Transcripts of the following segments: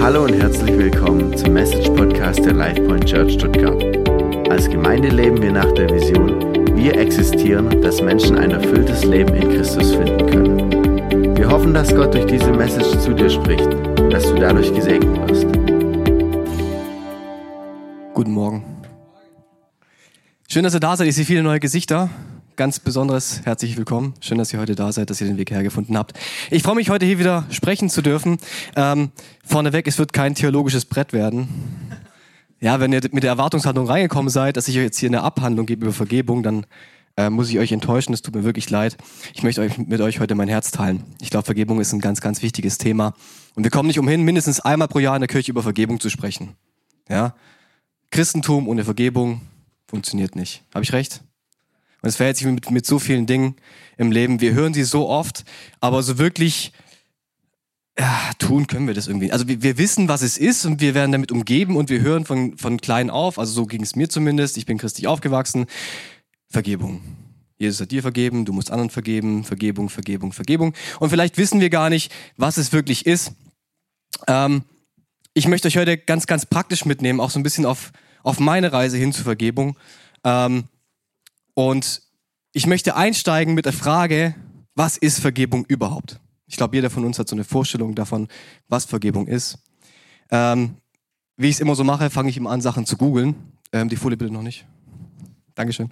Hallo und herzlich willkommen zum Message Podcast der LifePoint Church Stuttgart. Als Gemeinde leben wir nach der Vision, wir existieren, dass Menschen ein erfülltes Leben in Christus finden können. Wir hoffen, dass Gott durch diese Message zu dir spricht dass du dadurch gesegnet wirst. Guten Morgen. Schön, dass ihr da seid. Ich sehe viele neue Gesichter ganz besonderes herzlich willkommen. Schön, dass ihr heute da seid, dass ihr den Weg hergefunden habt. Ich freue mich, heute hier wieder sprechen zu dürfen. Ähm, vorneweg, es wird kein theologisches Brett werden. Ja, wenn ihr mit der Erwartungshaltung reingekommen seid, dass ich euch jetzt hier eine Abhandlung gebe über Vergebung, dann äh, muss ich euch enttäuschen. Es tut mir wirklich leid. Ich möchte euch mit euch heute mein Herz teilen. Ich glaube, Vergebung ist ein ganz, ganz wichtiges Thema. Und wir kommen nicht umhin, mindestens einmal pro Jahr in der Kirche über Vergebung zu sprechen. Ja? Christentum ohne Vergebung funktioniert nicht. Habe ich recht? Und es verhält sich mit, mit so vielen Dingen im Leben. Wir hören sie so oft, aber so wirklich ja, tun können wir das irgendwie. Also wir, wir wissen, was es ist und wir werden damit umgeben und wir hören von, von klein auf, also so ging es mir zumindest, ich bin christlich aufgewachsen, Vergebung. Jesus hat dir vergeben, du musst anderen vergeben, Vergebung, Vergebung, Vergebung. Und vielleicht wissen wir gar nicht, was es wirklich ist. Ähm, ich möchte euch heute ganz, ganz praktisch mitnehmen, auch so ein bisschen auf, auf meine Reise hin zur Vergebung. Ähm, und ich möchte einsteigen mit der Frage, was ist Vergebung überhaupt? Ich glaube, jeder von uns hat so eine Vorstellung davon, was Vergebung ist. Ähm, wie ich es immer so mache, fange ich immer an, Sachen zu googeln. Ähm, die Folie bitte noch nicht. Dankeschön.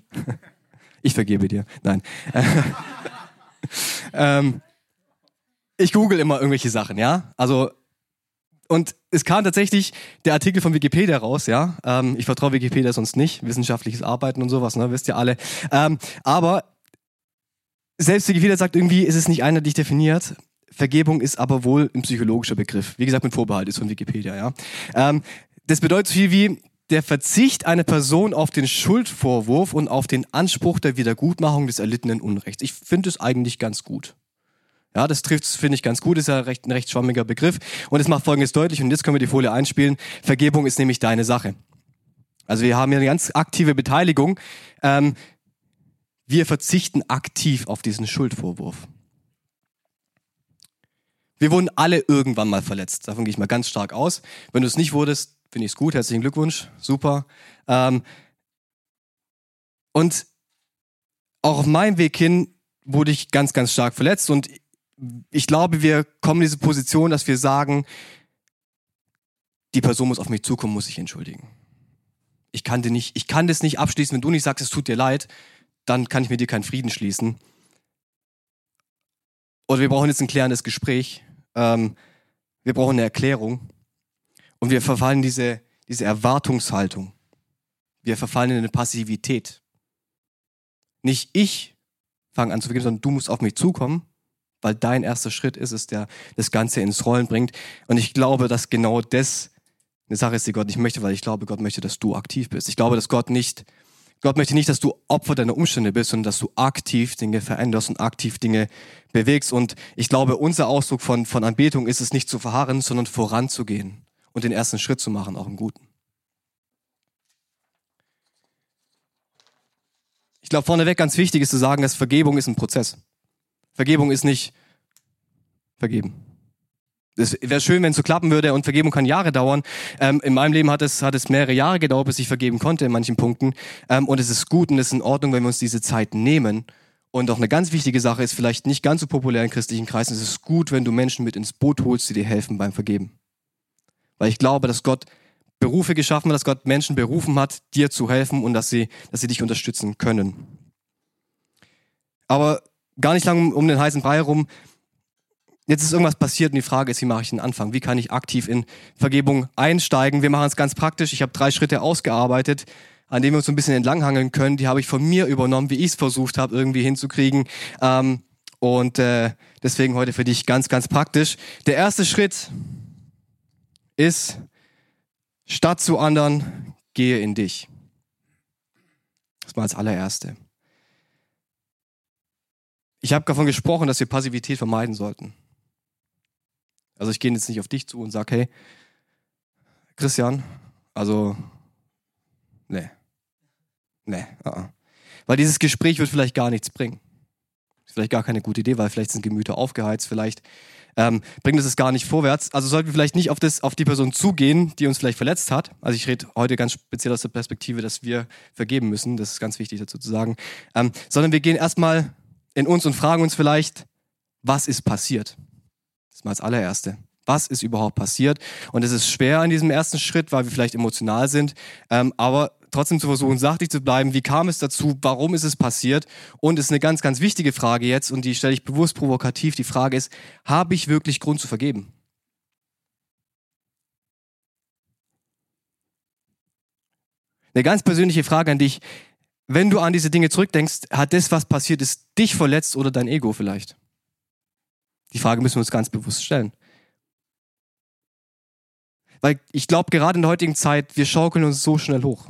Ich vergebe dir. Nein. ähm, ich google immer irgendwelche Sachen, ja. Also und es kam tatsächlich der Artikel von Wikipedia raus, ja. Ähm, ich vertraue Wikipedia sonst nicht, wissenschaftliches Arbeiten und sowas, ne, wisst ihr alle. Ähm, aber selbst Wikipedia sagt irgendwie, ist es nicht einheitlich definiert. Vergebung ist aber wohl ein psychologischer Begriff. Wie gesagt, mit Vorbehalt ist von Wikipedia, ja. Ähm, das bedeutet so viel wie der Verzicht einer Person auf den Schuldvorwurf und auf den Anspruch der Wiedergutmachung des erlittenen Unrechts. Ich finde es eigentlich ganz gut. Ja, das trifft, finde ich, ganz gut, ist ja recht, ein recht schwammiger Begriff. Und es macht Folgendes deutlich, und jetzt können wir die Folie einspielen. Vergebung ist nämlich deine Sache. Also wir haben hier eine ganz aktive Beteiligung. Ähm, wir verzichten aktiv auf diesen Schuldvorwurf. Wir wurden alle irgendwann mal verletzt. Davon gehe ich mal ganz stark aus. Wenn du es nicht wurdest, finde ich es gut. Herzlichen Glückwunsch. Super. Ähm, und auch auf meinem Weg hin wurde ich ganz, ganz stark verletzt. Und ich glaube, wir kommen in diese Position, dass wir sagen, die Person muss auf mich zukommen, muss sich entschuldigen. Ich kann, dir nicht, ich kann das nicht abschließen, wenn du nicht sagst, es tut dir leid, dann kann ich mit dir keinen Frieden schließen. Oder wir brauchen jetzt ein klärendes Gespräch. Ähm, wir brauchen eine Erklärung. Und wir verfallen diese, diese Erwartungshaltung. Wir verfallen in eine Passivität. Nicht ich fange an zu vergeben, sondern du musst auf mich zukommen weil dein erster Schritt ist es, der das Ganze ins Rollen bringt. Und ich glaube, dass genau das eine Sache ist, die Gott nicht möchte, weil ich glaube, Gott möchte, dass du aktiv bist. Ich glaube, dass Gott nicht, Gott möchte nicht, dass du Opfer deiner Umstände bist, sondern dass du aktiv Dinge veränderst und aktiv Dinge bewegst. Und ich glaube, unser Ausdruck von, von Anbetung ist es nicht zu verharren, sondern voranzugehen und den ersten Schritt zu machen, auch im Guten. Ich glaube, vorneweg ganz wichtig ist zu sagen, dass Vergebung ist ein Prozess. Vergebung ist nicht vergeben. Es wäre schön, wenn es so klappen würde und Vergebung kann Jahre dauern. Ähm, in meinem Leben hat es, hat es mehrere Jahre gedauert, bis ich vergeben konnte in manchen Punkten. Ähm, und es ist gut und es ist in Ordnung, wenn wir uns diese Zeit nehmen. Und auch eine ganz wichtige Sache ist vielleicht nicht ganz so populär in christlichen Kreisen. Es ist gut, wenn du Menschen mit ins Boot holst, die dir helfen beim Vergeben. Weil ich glaube, dass Gott Berufe geschaffen hat, dass Gott Menschen berufen hat, dir zu helfen und dass sie, dass sie dich unterstützen können. Aber gar nicht lange um den heißen Brei herum. Jetzt ist irgendwas passiert und die Frage ist, wie mache ich den Anfang? Wie kann ich aktiv in Vergebung einsteigen? Wir machen es ganz praktisch. Ich habe drei Schritte ausgearbeitet, an denen wir uns so ein bisschen entlanghangeln können. Die habe ich von mir übernommen, wie ich es versucht habe, irgendwie hinzukriegen. Ähm, und äh, deswegen heute für dich ganz, ganz praktisch. Der erste Schritt ist, statt zu anderen, gehe in dich. Das mal als allererste. Ich habe davon gesprochen, dass wir Passivität vermeiden sollten. Also ich gehe jetzt nicht auf dich zu und sage, hey, Christian, also, nee, nee, uh -uh. weil dieses Gespräch wird vielleicht gar nichts bringen. Ist vielleicht gar keine gute Idee, weil vielleicht sind Gemüter aufgeheizt, vielleicht ähm, bringt es gar nicht vorwärts. Also sollten wir vielleicht nicht auf, das, auf die Person zugehen, die uns vielleicht verletzt hat. Also ich rede heute ganz speziell aus der Perspektive, dass wir vergeben müssen. Das ist ganz wichtig dazu zu sagen. Ähm, sondern wir gehen erstmal in uns und fragen uns vielleicht, was ist passiert? Das ist mal das allererste. Was ist überhaupt passiert? Und es ist schwer in diesem ersten Schritt, weil wir vielleicht emotional sind. Ähm, aber trotzdem zu versuchen, sachlich zu bleiben. Wie kam es dazu? Warum ist es passiert? Und es ist eine ganz, ganz wichtige Frage jetzt und die stelle ich bewusst provokativ. Die Frage ist, habe ich wirklich Grund zu vergeben? Eine ganz persönliche Frage an dich. Wenn du an diese Dinge zurückdenkst, hat das, was passiert ist, dich verletzt oder dein Ego vielleicht? Die Frage müssen wir uns ganz bewusst stellen. Weil ich glaube, gerade in der heutigen Zeit, wir schaukeln uns so schnell hoch.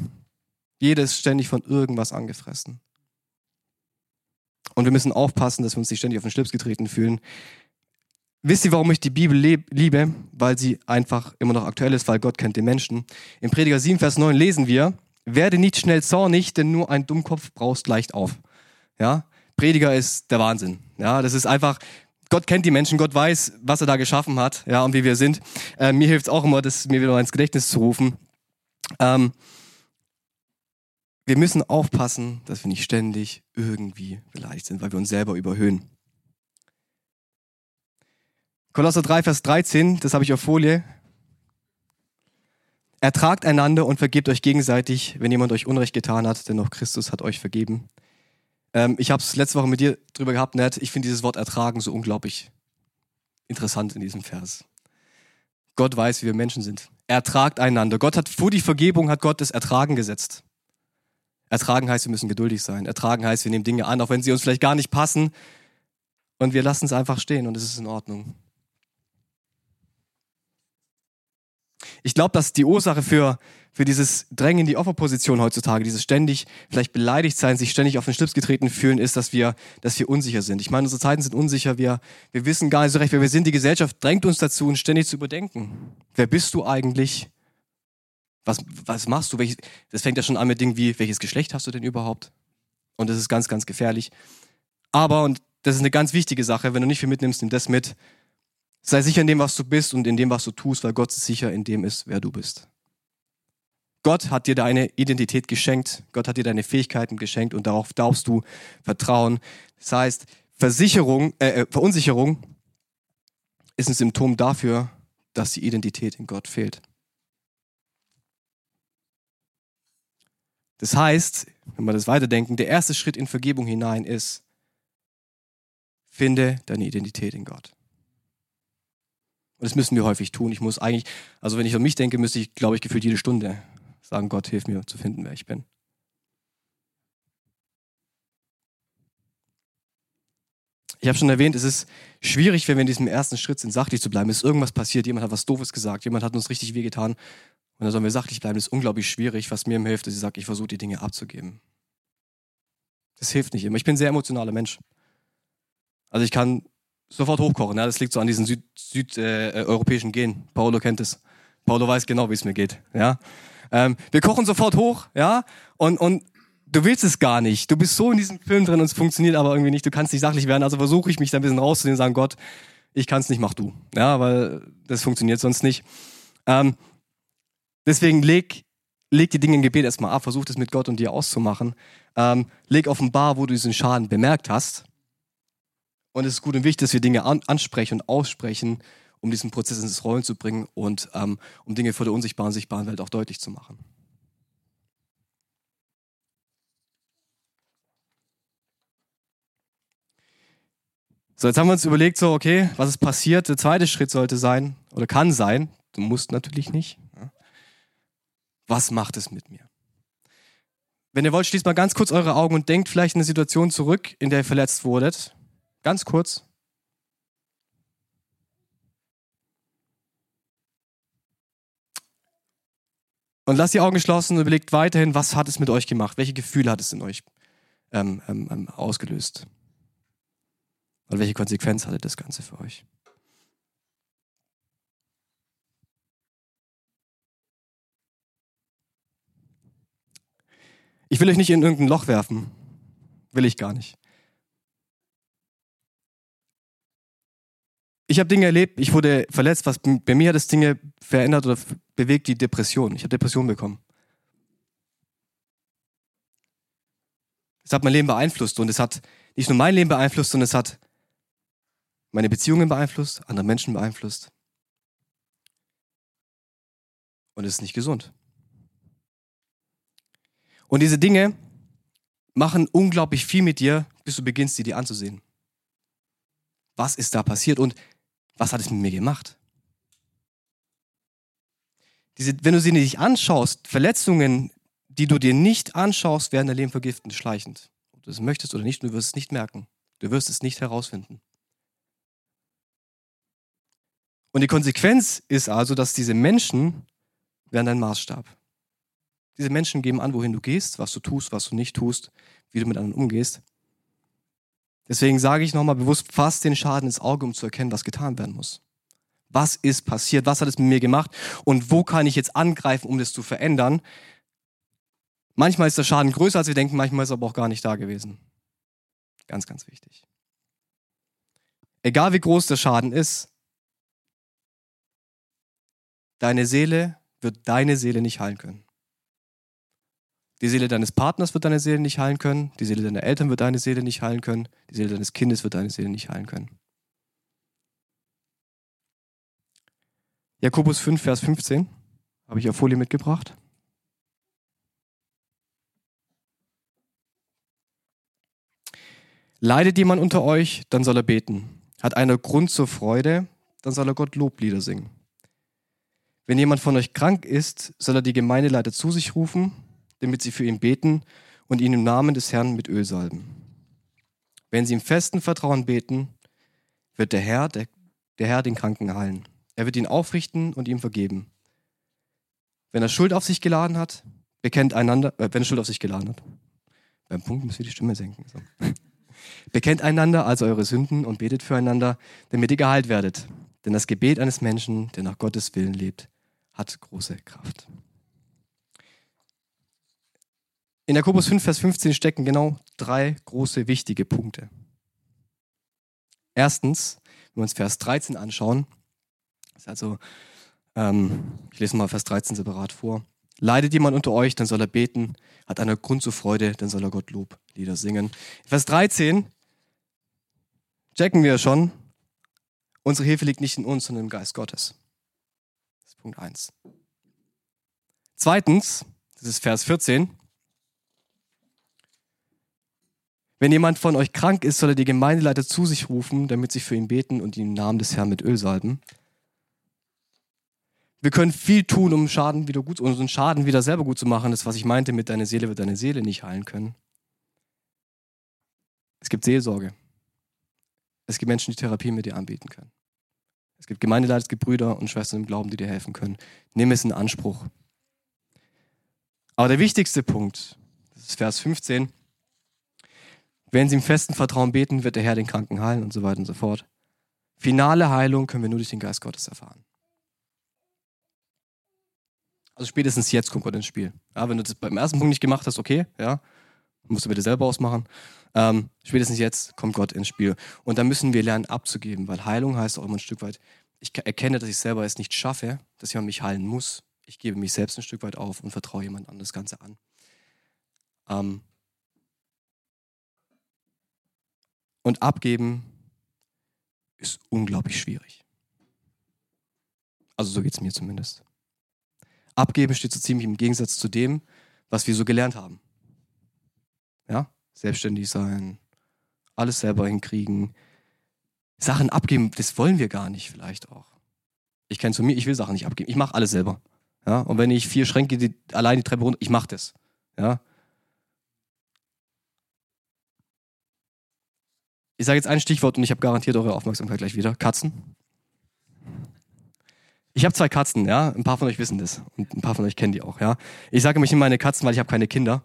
Jeder ist ständig von irgendwas angefressen. Und wir müssen aufpassen, dass wir uns nicht ständig auf den Schlips getreten fühlen. Wisst ihr, warum ich die Bibel liebe? Weil sie einfach immer noch aktuell ist, weil Gott kennt den Menschen. Im Prediger 7, Vers 9 lesen wir, werde nicht schnell zornig, denn nur ein Dummkopf braust leicht auf. Ja? Prediger ist der Wahnsinn. Ja, das ist einfach, Gott kennt die Menschen, Gott weiß, was er da geschaffen hat, ja, und wie wir sind. Äh, mir hilft es auch immer, das mir wieder ins Gedächtnis zu rufen. Ähm, wir müssen aufpassen, dass wir nicht ständig irgendwie beleidigt sind, weil wir uns selber überhöhen. Kolosser 3, Vers 13, das habe ich auf Folie. Ertragt einander und vergebt euch gegenseitig, wenn jemand euch Unrecht getan hat, denn auch Christus hat euch vergeben. Ähm, ich habe es letzte Woche mit dir drüber gehabt, Ned. Ich finde dieses Wort ertragen so unglaublich interessant in diesem Vers. Gott weiß, wie wir Menschen sind. Ertragt einander. Gott hat vor die Vergebung hat Gott das Ertragen gesetzt. Ertragen heißt, wir müssen geduldig sein. Ertragen heißt, wir nehmen Dinge an, auch wenn sie uns vielleicht gar nicht passen. Und wir lassen es einfach stehen und es ist in Ordnung. Ich glaube, dass die Ursache für, für dieses Drängen in die Opferposition heutzutage, dieses ständig vielleicht beleidigt sein, sich ständig auf den Schlips getreten fühlen, ist, dass wir, dass wir unsicher sind. Ich meine, unsere Zeiten sind unsicher. Wir, wir wissen gar nicht so recht, wer wir sind. Die Gesellschaft drängt uns dazu, uns ständig zu überdenken. Wer bist du eigentlich? Was, was machst du? Welches, das fängt ja schon an mit Dingen wie, welches Geschlecht hast du denn überhaupt? Und das ist ganz, ganz gefährlich. Aber, und das ist eine ganz wichtige Sache, wenn du nicht viel mitnimmst, nimm das mit. Sei sicher in dem, was du bist und in dem, was du tust, weil Gott sicher in dem ist, wer du bist. Gott hat dir deine Identität geschenkt, Gott hat dir deine Fähigkeiten geschenkt und darauf darfst du vertrauen. Das heißt, Versicherung, äh, äh Verunsicherung ist ein Symptom dafür, dass die Identität in Gott fehlt. Das heißt, wenn wir das weiterdenken, der erste Schritt in Vergebung hinein ist, finde deine Identität in Gott. Und das müssen wir häufig tun. Ich muss eigentlich, also wenn ich an mich denke, müsste ich, glaube ich, gefühlt jede Stunde sagen, Gott, hilf mir zu finden, wer ich bin. Ich habe schon erwähnt, es ist schwierig, wenn wir in diesem ersten Schritt sind, sachlich zu bleiben. Es ist irgendwas passiert, jemand hat was Doofes gesagt, jemand hat uns richtig wehgetan und da sollen wir sachlich bleiben. Das ist unglaublich schwierig. Was mir hilft, ist, ich sage, ich versuche die Dinge abzugeben. Das hilft nicht immer. Ich bin ein sehr emotionaler Mensch. Also ich kann sofort hochkochen. Ja? Das liegt so an diesen südeuropäischen Süd, äh, Gen. Paolo kennt es. Paolo weiß genau, wie es mir geht. Ja? Ähm, wir kochen sofort hoch, ja, und, und du willst es gar nicht. Du bist so in diesem Film drin und es funktioniert aber irgendwie nicht. Du kannst nicht sachlich werden. Also versuche ich mich da ein bisschen rauszunehmen und sagen, Gott, ich kann es nicht, mach du. Ja, weil das funktioniert sonst nicht. Ähm, Deswegen leg, leg die Dinge im Gebet erstmal ab, versuch das mit Gott und dir auszumachen. Ähm, leg offenbar, wo du diesen Schaden bemerkt hast. Und es ist gut und wichtig, dass wir Dinge an, ansprechen und aussprechen, um diesen Prozess ins Rollen zu bringen und ähm, um Dinge vor der unsichtbaren, sichtbaren Welt auch deutlich zu machen. So, jetzt haben wir uns überlegt, so, okay, was ist passiert? Der zweite Schritt sollte sein, oder kann sein, du musst natürlich nicht, was macht es mit mir? Wenn ihr wollt, schließt mal ganz kurz eure Augen und denkt vielleicht in eine Situation zurück, in der ihr verletzt wurdet. Ganz kurz. Und lasst die Augen geschlossen und überlegt weiterhin, was hat es mit euch gemacht? Welche Gefühle hat es in euch ähm, ähm, ähm ausgelöst? Und welche Konsequenz hatte das Ganze für euch? Ich will euch nicht in irgendein Loch werfen. Will ich gar nicht. Ich habe Dinge erlebt, ich wurde verletzt, was bei mir hat das Dinge verändert oder bewegt die Depression. Ich habe Depression bekommen. Es hat mein Leben beeinflusst und es hat nicht nur mein Leben beeinflusst, sondern es hat meine Beziehungen beeinflusst, andere Menschen beeinflusst. Und es ist nicht gesund. Und diese Dinge machen unglaublich viel mit dir, bis du beginnst, sie dir anzusehen. Was ist da passiert und was hat es mit mir gemacht? Diese, wenn du sie nicht anschaust, Verletzungen, die du dir nicht anschaust, werden dein Leben vergiften, schleichend. Ob du es möchtest oder nicht, du wirst es nicht merken. Du wirst es nicht herausfinden. Und die Konsequenz ist also, dass diese Menschen werden dein Maßstab. Diese Menschen geben an, wohin du gehst, was du tust, was du nicht tust, wie du mit anderen umgehst. Deswegen sage ich nochmal bewusst, fass den Schaden ins Auge, um zu erkennen, was getan werden muss. Was ist passiert? Was hat es mit mir gemacht? Und wo kann ich jetzt angreifen, um das zu verändern? Manchmal ist der Schaden größer, als wir denken, manchmal ist er aber auch gar nicht da gewesen. Ganz, ganz wichtig. Egal wie groß der Schaden ist, deine Seele wird deine Seele nicht heilen können. Die Seele deines Partners wird deine Seele nicht heilen können. Die Seele deiner Eltern wird deine Seele nicht heilen können. Die Seele deines Kindes wird deine Seele nicht heilen können. Jakobus 5, Vers 15 habe ich auf Folie mitgebracht. Leidet jemand unter euch, dann soll er beten. Hat einer Grund zur Freude, dann soll er Gott Loblieder singen. Wenn jemand von euch krank ist, soll er die Gemeindeleiter zu sich rufen damit sie für ihn beten und ihn im Namen des Herrn mit Öl salben. Wenn sie im festen Vertrauen beten, wird der Herr, der, der Herr den Kranken heilen. Er wird ihn aufrichten und ihm vergeben. Wenn er Schuld auf sich geladen hat, bekennt einander, äh, wenn er Schuld auf sich geladen hat. Beim Punkt müssen wir die Stimme senken. So. Bekennt einander also eure Sünden und betet füreinander, damit ihr geheilt werdet. Denn das Gebet eines Menschen, der nach Gottes Willen lebt, hat große Kraft. In Jakobus 5, Vers 15 stecken genau drei große wichtige Punkte. Erstens, wenn wir uns Vers 13 anschauen, ist also, ähm, ich lese mal Vers 13 separat vor. Leidet jemand unter euch, dann soll er beten. Hat einer Grund zur Freude, dann soll er Gott Loblieder singen. Vers 13 checken wir schon, unsere Hilfe liegt nicht in uns, sondern im Geist Gottes. Das ist Punkt 1. Zweitens, das ist Vers 14, Wenn jemand von euch krank ist, soll er die Gemeindeleiter zu sich rufen, damit sie für ihn beten und ihn im Namen des Herrn mit Öl salben. Wir können viel tun, um Schaden wieder gut, unseren Schaden wieder selber gut zu machen. Das, was ich meinte mit deiner Seele, wird deine Seele nicht heilen können. Es gibt Seelsorge. Es gibt Menschen, die Therapie mit dir anbieten können. Es gibt Gemeindeleiter, es gibt Brüder und Schwestern im Glauben, die dir helfen können. Nimm es in Anspruch. Aber der wichtigste Punkt, das ist Vers 15, wenn sie im festen Vertrauen beten, wird der Herr den Kranken heilen und so weiter und so fort. Finale Heilung können wir nur durch den Geist Gottes erfahren. Also spätestens jetzt kommt Gott ins Spiel. Ja, wenn du das beim ersten Punkt nicht gemacht hast, okay, ja, musst du bitte selber ausmachen. Ähm, spätestens jetzt kommt Gott ins Spiel. Und da müssen wir lernen abzugeben, weil Heilung heißt auch immer ein Stück weit, ich erkenne, dass ich selber es nicht schaffe, dass jemand mich heilen muss. Ich gebe mich selbst ein Stück weit auf und vertraue jemand anderes das Ganze an. Ähm, Und abgeben ist unglaublich schwierig. Also so geht es mir zumindest. Abgeben steht so ziemlich im Gegensatz zu dem, was wir so gelernt haben. Ja, selbstständig sein, alles selber hinkriegen. Sachen abgeben, das wollen wir gar nicht vielleicht auch. Ich kenne zu mir, ich will Sachen nicht abgeben. Ich mache alles selber. Ja, und wenn ich vier Schränke die, allein die Treppe runter, ich mache das. Ja, Ich sage jetzt ein Stichwort und ich habe garantiert eure Aufmerksamkeit gleich wieder. Katzen. Ich habe zwei Katzen, ja. Ein paar von euch wissen das und ein paar von euch kennen die auch, ja. Ich sage mich immer meine Katzen, weil ich habe keine Kinder.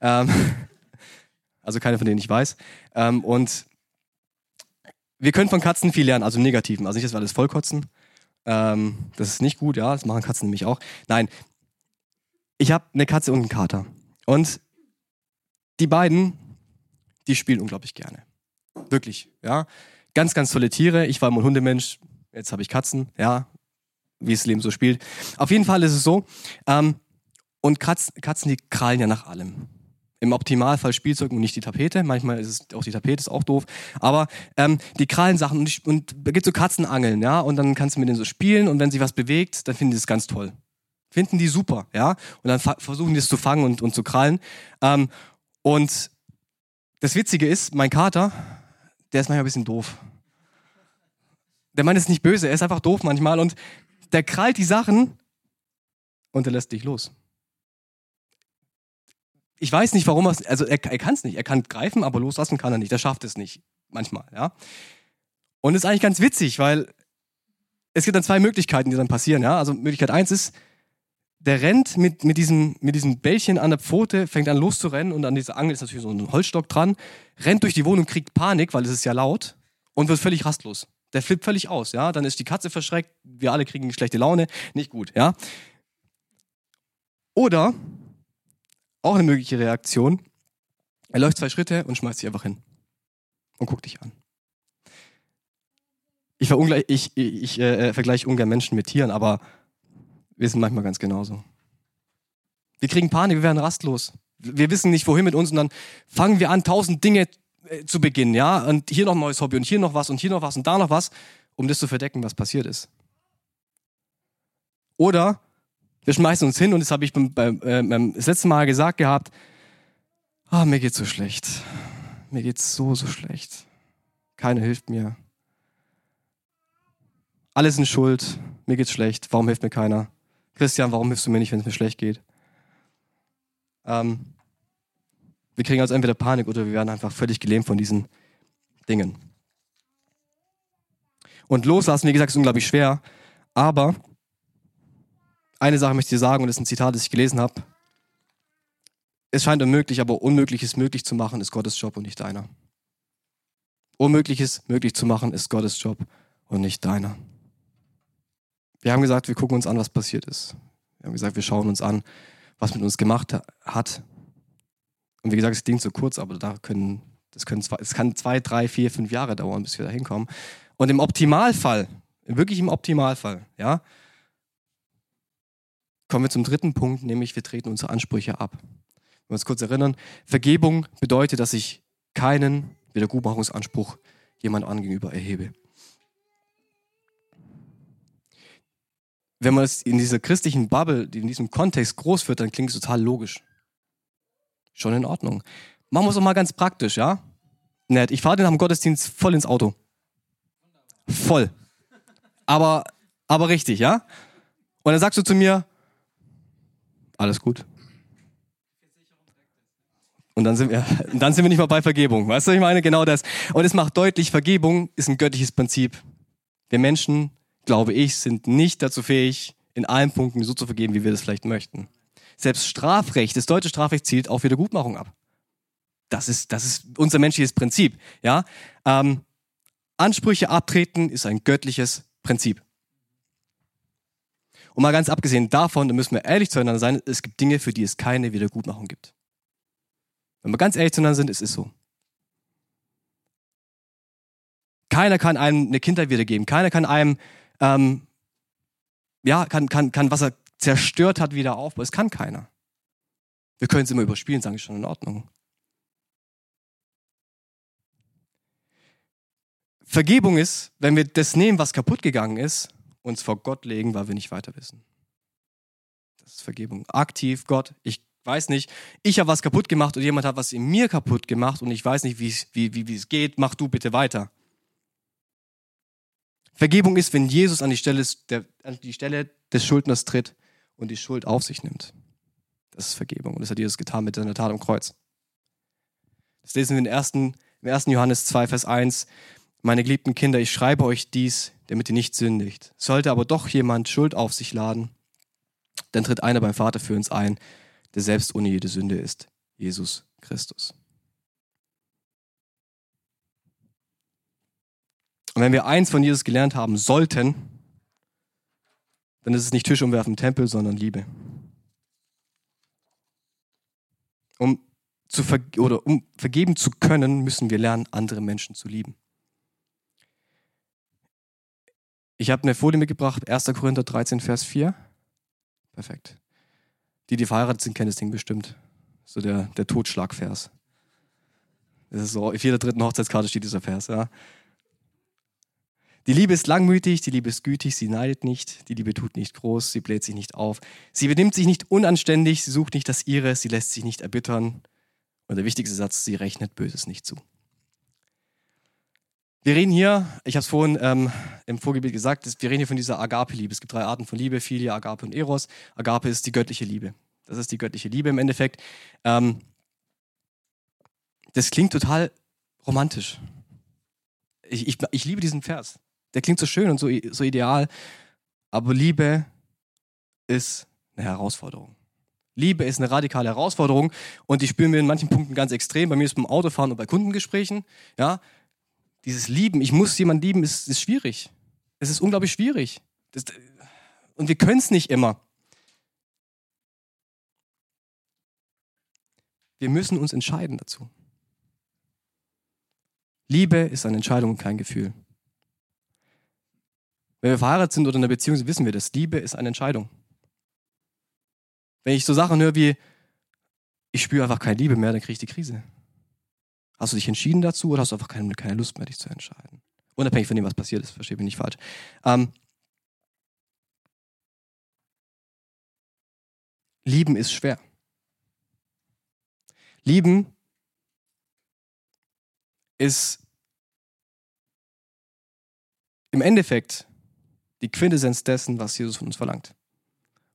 Ähm, also keine, von denen ich weiß. Ähm, und wir können von Katzen viel lernen, also negativen. Also nicht, dass wir alles vollkotzen. Ähm, das ist nicht gut, ja. Das machen Katzen nämlich auch. Nein, ich habe eine Katze und einen Kater. Und die beiden, die spielen unglaublich gerne. Wirklich, ja. Ganz, ganz tolle Tiere. Ich war mal ein Hundemensch, jetzt habe ich Katzen, ja, wie das Leben so spielt. Auf jeden Fall ist es so, ähm, und Katzen, Katzen, die krallen ja nach allem. Im Optimalfall Spielzeug und nicht die Tapete. Manchmal ist es auch die Tapete, ist auch doof. Aber ähm, die krallen Sachen und, und da gibt so Katzenangeln, ja, und dann kannst du mit denen so spielen und wenn sich was bewegt, dann finden die es ganz toll. Finden die super, ja, und dann versuchen die es zu fangen und, und zu krallen. Ähm, und das Witzige ist, mein Kater, der ist manchmal ein bisschen doof. Der Mann ist nicht böse, er ist einfach doof manchmal und der krallt die Sachen und er lässt dich los. Ich weiß nicht, warum er es, also er, er kann es nicht. Er kann greifen, aber loslassen kann er nicht. Er schafft es nicht. Manchmal, ja. Und ist eigentlich ganz witzig, weil es gibt dann zwei Möglichkeiten, die dann passieren, ja. Also Möglichkeit eins ist, der rennt mit, mit, diesem, mit diesem Bällchen an der Pfote, fängt an loszurennen und an dieser Angel ist natürlich so ein Holzstock dran, rennt durch die Wohnung, kriegt Panik, weil es ist ja laut und wird völlig rastlos. Der flippt völlig aus, ja. Dann ist die Katze verschreckt, wir alle kriegen schlechte Laune, nicht gut, ja. Oder auch eine mögliche Reaktion. Er läuft zwei Schritte und schmeißt sich einfach hin und guckt dich an. Ich, ich, ich, ich äh, vergleiche ungern Menschen mit Tieren, aber wir sind manchmal ganz genauso. Wir kriegen Panik, wir werden rastlos. Wir wissen nicht, wohin mit uns und dann fangen wir an, tausend Dinge äh, zu beginnen, ja? Und hier noch ein neues Hobby und hier noch was und hier noch was und da noch was, um das zu verdecken, was passiert ist. Oder wir schmeißen uns hin und das habe ich beim, beim, äh, beim das letzte Mal gesagt gehabt. Ah, mir geht's so schlecht. Mir geht's so, so schlecht. Keiner hilft mir. Alle sind schuld. Mir geht's schlecht. Warum hilft mir keiner? Christian, warum hilfst du mir nicht, wenn es mir schlecht geht? Ähm, wir kriegen also entweder Panik oder wir werden einfach völlig gelähmt von diesen Dingen. Und loslassen, wie gesagt, ist unglaublich schwer. Aber eine Sache möchte ich dir sagen, und das ist ein Zitat, das ich gelesen habe. Es scheint unmöglich, aber Unmögliches möglich zu machen, ist Gottes Job und nicht deiner. Unmögliches möglich zu machen, ist Gottes Job und nicht deiner. Wir haben gesagt, wir gucken uns an, was passiert ist. Wir haben gesagt, wir schauen uns an, was mit uns gemacht hat. Und wie gesagt, es klingt so kurz, aber da können, das, können zwei, es kann zwei, drei, vier, fünf Jahre dauern, bis wir da hinkommen. Und im Optimalfall, wirklich im Optimalfall, ja, kommen wir zum dritten Punkt, nämlich wir treten unsere Ansprüche ab. Wenn wir uns kurz erinnern, Vergebung bedeutet, dass ich keinen Wiedergutmachungsanspruch jemand gegenüber erhebe. Wenn man es in dieser christlichen Bubble, in diesem Kontext groß wird, dann klingt es total logisch. Schon in Ordnung. Machen wir es auch mal ganz praktisch, ja? Nett. Ich fahre den am Gottesdienst voll ins Auto. Voll. Aber, aber richtig, ja? Und dann sagst du zu mir, alles gut. Und dann sind wir, dann sind wir nicht mal bei Vergebung. Weißt du, ich meine? Genau das. Und es macht deutlich, Vergebung ist ein göttliches Prinzip. Wir Menschen glaube ich, sind nicht dazu fähig, in allen Punkten so zu vergeben, wie wir das vielleicht möchten. Selbst Strafrecht, das deutsche Strafrecht zielt auf Wiedergutmachung ab. Das ist, das ist unser menschliches Prinzip. Ja? Ähm, Ansprüche abtreten ist ein göttliches Prinzip. Und mal ganz abgesehen davon, da müssen wir ehrlich zueinander sein, es gibt Dinge, für die es keine Wiedergutmachung gibt. Wenn wir ganz ehrlich zueinander sind, es ist so. Keiner kann einem eine Kindheit wiedergeben. Keiner kann einem ähm, ja, kann, kann, kann, was er zerstört hat, wieder aufbauen. Es kann keiner. Wir können es immer überspielen, sagen, ist schon in Ordnung. Vergebung ist, wenn wir das nehmen, was kaputt gegangen ist, uns vor Gott legen, weil wir nicht weiter wissen. Das ist Vergebung. Aktiv, Gott, ich weiß nicht, ich habe was kaputt gemacht und jemand hat was in mir kaputt gemacht und ich weiß nicht, wie, wie, wie es geht, mach du bitte weiter. Vergebung ist, wenn Jesus an die, Stelle, der, an die Stelle des Schuldners tritt und die Schuld auf sich nimmt. Das ist Vergebung. Und das hat Jesus getan mit seiner Tat am Kreuz. Das lesen wir in ersten, im 1. Johannes 2, Vers 1. Meine geliebten Kinder, ich schreibe euch dies, damit ihr nicht sündigt. Sollte aber doch jemand Schuld auf sich laden, dann tritt einer beim Vater für uns ein, der selbst ohne jede Sünde ist, Jesus Christus. Und wenn wir eins von Jesus gelernt haben sollten, dann ist es nicht Tisch umwerfen im Tempel, sondern Liebe. Um, zu ver oder um vergeben zu können, müssen wir lernen, andere Menschen zu lieben. Ich habe eine Folie mitgebracht, 1. Korinther 13, Vers 4. Perfekt. Die, die verheiratet sind, kennen das Ding bestimmt. So der, der Totschlagvers. Das ist so, auf jeder dritten Hochzeitskarte steht dieser Vers, ja. Die Liebe ist langmütig, die Liebe ist gütig, sie neidet nicht, die Liebe tut nicht groß, sie bläht sich nicht auf, sie benimmt sich nicht unanständig, sie sucht nicht das Ihre, sie lässt sich nicht erbittern. Und der wichtigste Satz, sie rechnet Böses nicht zu. Wir reden hier, ich habe es vorhin ähm, im Vorgebiet gesagt, wir reden hier von dieser Agape-Liebe. Es gibt drei Arten von Liebe, Philia, Agape und Eros. Agape ist die göttliche Liebe. Das ist die göttliche Liebe im Endeffekt. Ähm, das klingt total romantisch. Ich, ich, ich liebe diesen Vers. Der klingt so schön und so, so ideal. Aber Liebe ist eine Herausforderung. Liebe ist eine radikale Herausforderung und die spüren wir in manchen Punkten ganz extrem. Bei mir ist beim Autofahren und bei Kundengesprächen. Ja, dieses Lieben, ich muss jemanden lieben, ist, ist schwierig. Es ist unglaublich schwierig. Das, und wir können es nicht immer. Wir müssen uns entscheiden dazu. Liebe ist eine Entscheidung und kein Gefühl. Wenn wir verheiratet sind oder in einer Beziehung sind, wissen wir das. Liebe ist eine Entscheidung. Wenn ich so Sachen höre wie, ich spüre einfach keine Liebe mehr, dann kriege ich die Krise. Hast du dich entschieden dazu oder hast du einfach keine, keine Lust mehr, dich zu entscheiden? Unabhängig von dem, was passiert ist, verstehe mich nicht falsch. Ähm, Lieben ist schwer. Lieben ist im Endeffekt die Quintessenz dessen, was Jesus von uns verlangt.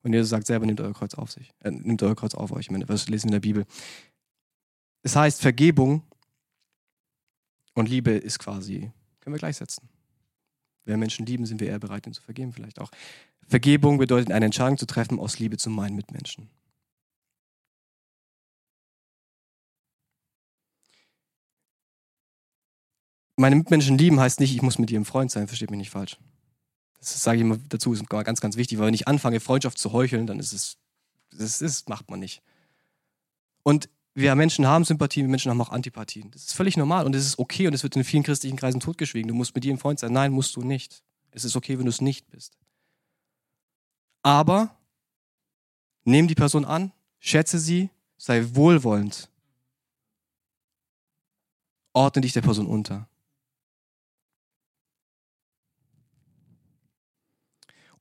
Und Jesus sagt selber, nehmt euer Kreuz auf sich. Äh, nehmt euer Kreuz auf euch. Was lesen wir in der Bibel? Es heißt, Vergebung und Liebe ist quasi, können wir gleichsetzen. Wenn Menschen lieben, sind wir eher bereit, ihnen zu vergeben, vielleicht auch. Vergebung bedeutet, eine Entscheidung zu treffen aus Liebe zu meinen Mitmenschen. Meine Mitmenschen lieben heißt nicht, ich muss mit ihrem Freund sein, versteht mich nicht falsch. Das sage ich immer dazu, ist ganz, ganz wichtig, weil wenn ich anfange, Freundschaft zu heucheln, dann ist es, das, das macht man nicht. Und wir Menschen haben Sympathien, wir Menschen haben auch Antipathien. Das ist völlig normal und es ist okay und es wird in vielen christlichen Kreisen totgeschwiegen. Du musst mit jedem Freund sein. Nein, musst du nicht. Es ist okay, wenn du es nicht bist. Aber nimm die Person an, schätze sie, sei wohlwollend. Ordne dich der Person unter.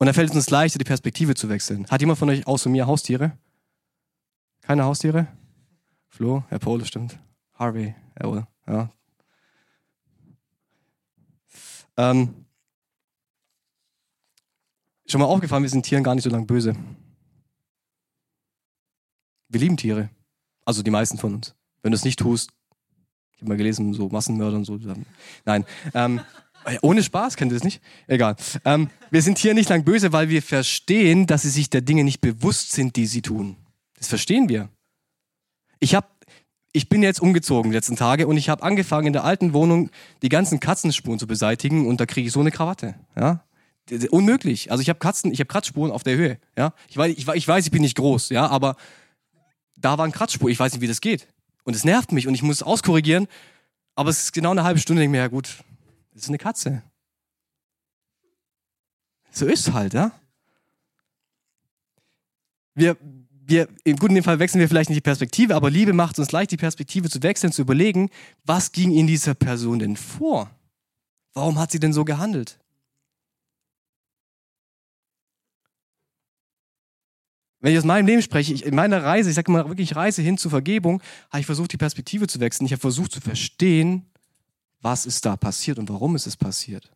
Und da fällt es uns leichter, die Perspektive zu wechseln. Hat jemand von euch außer mir Haustiere? Keine Haustiere? Flo, Herr Pole, stimmt. Harvey, jawohl, ja. Ähm, schon mal aufgefallen, wir sind Tieren gar nicht so lang böse. Wir lieben Tiere. Also die meisten von uns. Wenn du es nicht tust, ich habe mal gelesen, so Massenmörder und so. Nein. Ähm, ohne Spaß, kennt ihr das nicht? Egal. Ähm, wir sind hier nicht lang böse, weil wir verstehen, dass sie sich der Dinge nicht bewusst sind, die sie tun. Das verstehen wir. Ich habe ich bin jetzt umgezogen die letzten Tage und ich habe angefangen in der alten Wohnung die ganzen Katzenspuren zu beseitigen und da kriege ich so eine Krawatte. Ja? Unmöglich. Also ich habe Katzen, ich habe Kratzspuren auf der Höhe. Ja? Ich, weiß, ich, ich weiß, ich bin nicht groß, ja, aber da waren Kratzspuren. Ich weiß nicht, wie das geht. Und es nervt mich und ich muss es auskorrigieren. Aber es ist genau eine halbe Stunde. Ich denke mir, ja gut, das ist eine Katze. So ist es halt, ja. Wir, wir, im guten Fall wechseln wir vielleicht nicht die Perspektive, aber Liebe macht uns leicht, die Perspektive zu wechseln, zu überlegen, was ging in dieser Person denn vor? Warum hat sie denn so gehandelt? Wenn ich aus meinem Leben spreche, ich, in meiner Reise, ich sage mal wirklich Reise hin zur Vergebung, habe ich versucht, die Perspektive zu wechseln. Ich habe versucht zu verstehen, was ist da passiert und warum ist es passiert.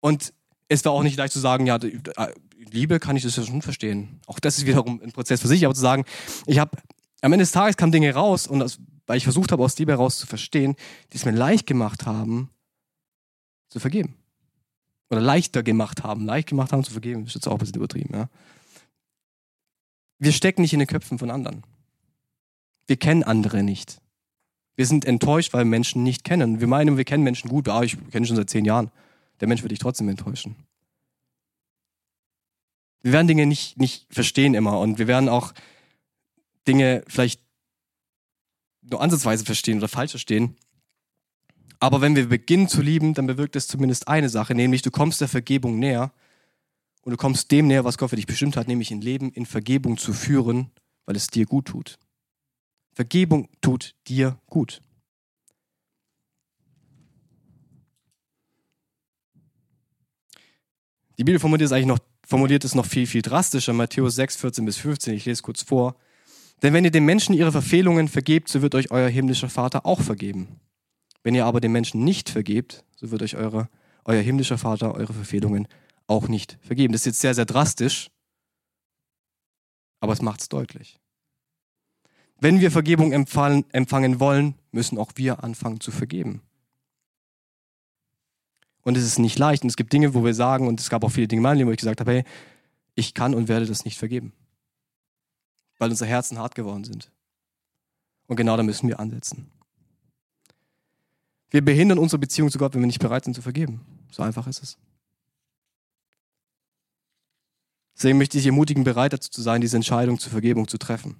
Und es war auch nicht leicht zu sagen, ja, äh, Liebe kann ich das ja schon verstehen. Auch das ist wiederum ein Prozess für sich, aber zu sagen, ich habe am Ende des Tages kamen Dinge raus und das, weil ich versucht habe, aus Liebe heraus zu verstehen, die es mir leicht gemacht haben, zu vergeben. Oder leichter gemacht haben. Leicht gemacht haben zu vergeben, ist jetzt auch ein bisschen übertrieben, ja. Wir stecken nicht in den Köpfen von anderen. Wir kennen andere nicht. Wir sind enttäuscht, weil Menschen nicht kennen. Wir meinen, wir kennen Menschen gut. Ah, ich kenne schon seit zehn Jahren. Der Mensch wird dich trotzdem enttäuschen. Wir werden Dinge nicht, nicht verstehen immer und wir werden auch Dinge vielleicht nur ansatzweise verstehen oder falsch verstehen. Aber wenn wir beginnen zu lieben, dann bewirkt es zumindest eine Sache, nämlich du kommst der Vergebung näher und du kommst dem näher, was Gott für dich bestimmt hat, nämlich ein Leben in Vergebung zu führen, weil es dir gut tut. Vergebung tut dir gut. Die Bibel formuliert es eigentlich noch, formuliert es noch viel, viel drastischer. Matthäus 6, 14 bis 15. Ich lese kurz vor. Denn wenn ihr den Menschen ihre Verfehlungen vergebt, so wird euch euer himmlischer Vater auch vergeben. Wenn ihr aber den Menschen nicht vergebt, so wird euch eure, euer himmlischer Vater eure Verfehlungen auch nicht vergeben. Das ist jetzt sehr, sehr drastisch, aber es macht es deutlich. Wenn wir Vergebung empfangen wollen, müssen auch wir anfangen zu vergeben. Und es ist nicht leicht. Und es gibt Dinge, wo wir sagen, und es gab auch viele Dinge in meinem Leben, wo ich gesagt habe, hey, ich kann und werde das nicht vergeben. Weil unsere Herzen hart geworden sind. Und genau da müssen wir ansetzen. Wir behindern unsere Beziehung zu Gott, wenn wir nicht bereit sind zu vergeben. So einfach ist es. Deswegen möchte ich ermutigen, bereit dazu zu sein, diese Entscheidung zur Vergebung zu treffen.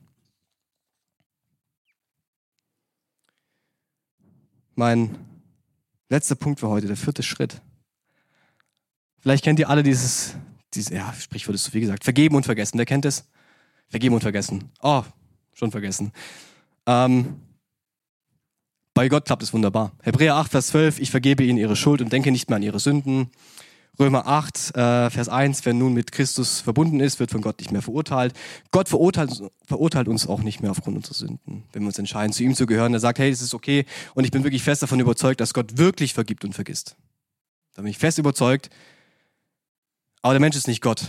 Mein letzter Punkt für heute, der vierte Schritt. Vielleicht kennt ihr alle dieses, dieses ja, Sprichwort ist zu viel gesagt, vergeben und vergessen. Wer kennt es? Vergeben und vergessen. Oh, schon vergessen. Ähm, bei Gott klappt es wunderbar. Hebräer 8, Vers 12, ich vergebe ihnen ihre Schuld und denke nicht mehr an ihre Sünden. Römer 8, äh, Vers 1, wer nun mit Christus verbunden ist, wird von Gott nicht mehr verurteilt. Gott verurteilt, verurteilt uns auch nicht mehr aufgrund unserer Sünden, wenn wir uns entscheiden, zu ihm zu gehören. Er sagt, hey, das ist okay. Und ich bin wirklich fest davon überzeugt, dass Gott wirklich vergibt und vergisst. Da bin ich fest überzeugt. Aber der Mensch ist nicht Gott.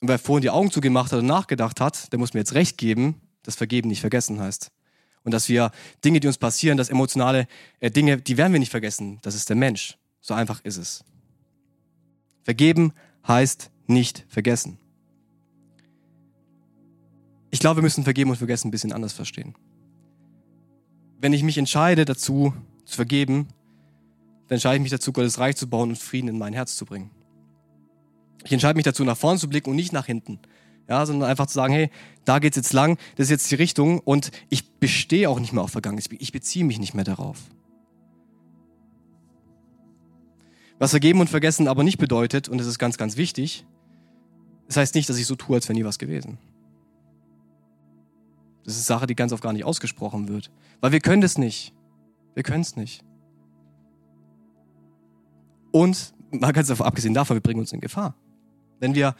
Und wer vorhin die Augen zugemacht hat und nachgedacht hat, der muss mir jetzt recht geben, dass Vergeben nicht vergessen heißt. Und dass wir Dinge, die uns passieren, dass emotionale äh, Dinge, die werden wir nicht vergessen. Das ist der Mensch. So einfach ist es. Vergeben heißt nicht vergessen. Ich glaube, wir müssen vergeben und vergessen ein bisschen anders verstehen. Wenn ich mich entscheide dazu zu vergeben, dann entscheide ich mich dazu, Gottes Reich zu bauen und Frieden in mein Herz zu bringen. Ich entscheide mich dazu, nach vorn zu blicken und nicht nach hinten. Ja, sondern einfach zu sagen, hey, da geht's jetzt lang, das ist jetzt die Richtung und ich bestehe auch nicht mehr auf Vergangenes. Ich beziehe mich nicht mehr darauf. Was vergeben und vergessen aber nicht bedeutet, und das ist ganz, ganz wichtig, das heißt nicht, dass ich so tue, als wäre nie was gewesen. Das ist Sache, die ganz oft gar nicht ausgesprochen wird. Weil wir können das nicht. Wir können es nicht. Und mal ganz abgesehen davon, wir bringen uns in Gefahr. Wenn wir,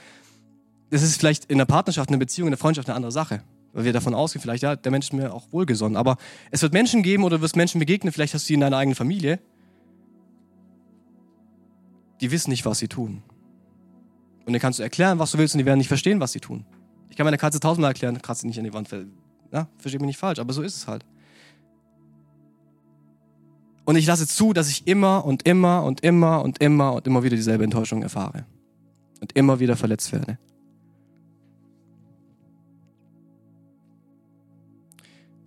das ist vielleicht in der Partnerschaft, in der Beziehung, in der Freundschaft eine andere Sache. Weil wir davon ausgehen, vielleicht, ja, der Mensch ist mir auch wohlgesonnen. Aber es wird Menschen geben oder du wirst Menschen begegnen, vielleicht hast du sie in deiner eigenen Familie, die wissen nicht, was sie tun. Und dann kannst du erklären, was du willst, und die werden nicht verstehen, was sie tun. Ich kann meine Katze tausendmal erklären, kratze nicht an die Wand. Ja, verstehe mich nicht falsch, aber so ist es halt. Und ich lasse zu, dass ich immer und immer und immer und immer und immer wieder dieselbe Enttäuschung erfahre. Und immer wieder verletzt werde.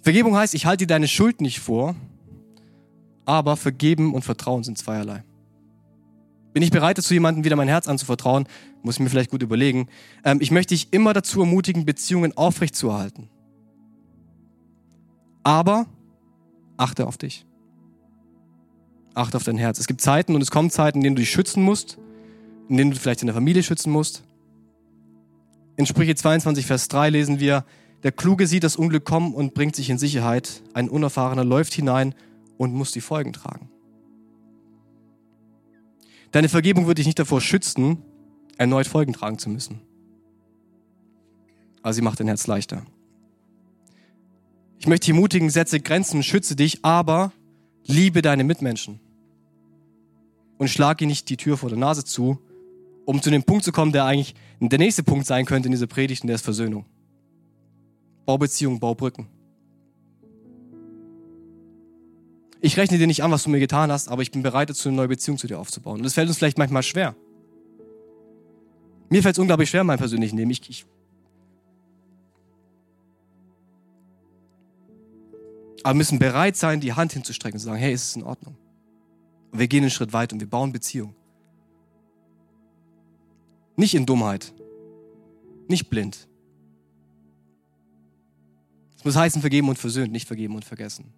Vergebung heißt, ich halte dir deine Schuld nicht vor, aber vergeben und Vertrauen sind zweierlei. Bin ich bereit dazu, jemandem wieder mein Herz anzuvertrauen? Muss ich mir vielleicht gut überlegen. Ähm, ich möchte dich immer dazu ermutigen, Beziehungen aufrechtzuerhalten. Aber achte auf dich. Achte auf dein Herz. Es gibt Zeiten und es kommen Zeiten, in denen du dich schützen musst, in denen du vielleicht deine Familie schützen musst. In Sprüche 22, Vers 3 lesen wir, der Kluge sieht das Unglück kommen und bringt sich in Sicherheit. Ein Unerfahrener läuft hinein und muss die Folgen tragen. Deine Vergebung wird dich nicht davor schützen, erneut Folgen tragen zu müssen. Aber sie macht dein Herz leichter. Ich möchte dich ermutigen, setze Grenzen, schütze dich, aber liebe deine Mitmenschen. Und schlag ihnen nicht die Tür vor der Nase zu, um zu dem Punkt zu kommen, der eigentlich der nächste Punkt sein könnte in dieser Predigt, und der ist Versöhnung. Bau Beziehungen, bau Brücken. Ich rechne dir nicht an, was du mir getan hast, aber ich bin bereit dazu, eine neue Beziehung zu dir aufzubauen. Und das fällt uns vielleicht manchmal schwer. Mir fällt es unglaublich schwer, mein persönlichen Leben. Ich, ich aber wir müssen bereit sein, die Hand hinzustrecken und zu sagen, hey, ist es in Ordnung? Und wir gehen einen Schritt weit und wir bauen Beziehung. Nicht in Dummheit. Nicht blind. Es muss heißen, vergeben und versöhnt, nicht vergeben und vergessen.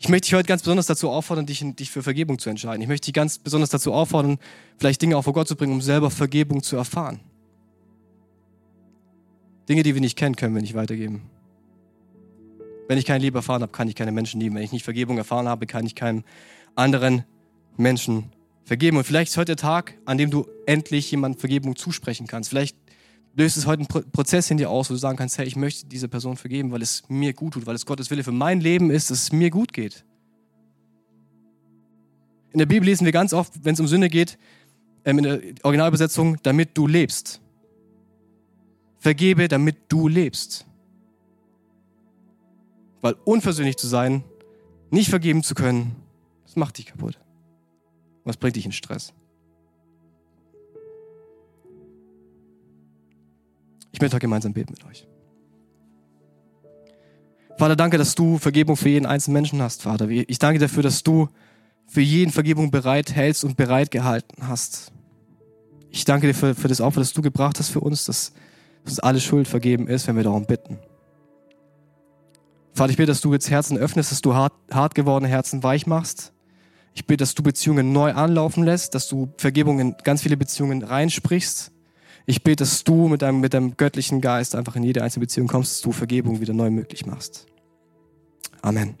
Ich möchte dich heute ganz besonders dazu auffordern, dich, dich für Vergebung zu entscheiden. Ich möchte dich ganz besonders dazu auffordern, vielleicht Dinge auch vor Gott zu bringen, um selber Vergebung zu erfahren. Dinge, die wir nicht kennen, können wir nicht weitergeben. Wenn ich keine Liebe erfahren habe, kann ich keine Menschen lieben. Wenn ich nicht Vergebung erfahren habe, kann ich keinem anderen Menschen vergeben. Und vielleicht ist heute der Tag, an dem du endlich jemandem Vergebung zusprechen kannst. Vielleicht löst es heute einen Prozess in dir aus, wo du sagen kannst, hey, ich möchte diese Person vergeben, weil es mir gut tut, weil es Gottes Wille für mein Leben ist, dass es mir gut geht. In der Bibel lesen wir ganz oft, wenn es um Sünde geht, ähm, in der Originalübersetzung, damit du lebst. Vergebe, damit du lebst. Weil unversöhnlich zu sein, nicht vergeben zu können, das macht dich kaputt. Was bringt dich in Stress? Ich möchte gemeinsam beten mit euch. Vater, danke, dass du Vergebung für jeden einzelnen Menschen hast, Vater. Ich danke dafür, dass du für jeden Vergebung bereit hältst und bereit gehalten hast. Ich danke dir für, für das Opfer, das du gebracht hast für uns, dass, dass alle Schuld vergeben ist, wenn wir darum bitten. Vater, ich bitte, dass du jetzt Herzen öffnest, dass du hart, hart gewordene Herzen weich machst. Ich bitte, dass du Beziehungen neu anlaufen lässt, dass du Vergebung in ganz viele Beziehungen reinsprichst. Ich bete, dass du mit deinem, mit deinem göttlichen Geist einfach in jede einzelne Beziehung kommst, dass du Vergebung wieder neu möglich machst. Amen.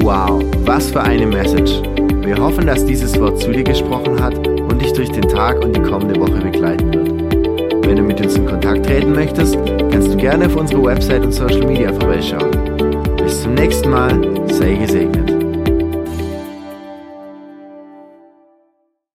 Wow, was für eine Message. Wir hoffen, dass dieses Wort zu dir gesprochen hat und dich durch den Tag und die kommende Woche begleiten wird. Wenn du mit uns in Kontakt treten möchtest, kannst du gerne auf unsere Website und Social Media vorbeischauen. Bis zum nächsten Mal, sei gesegnet.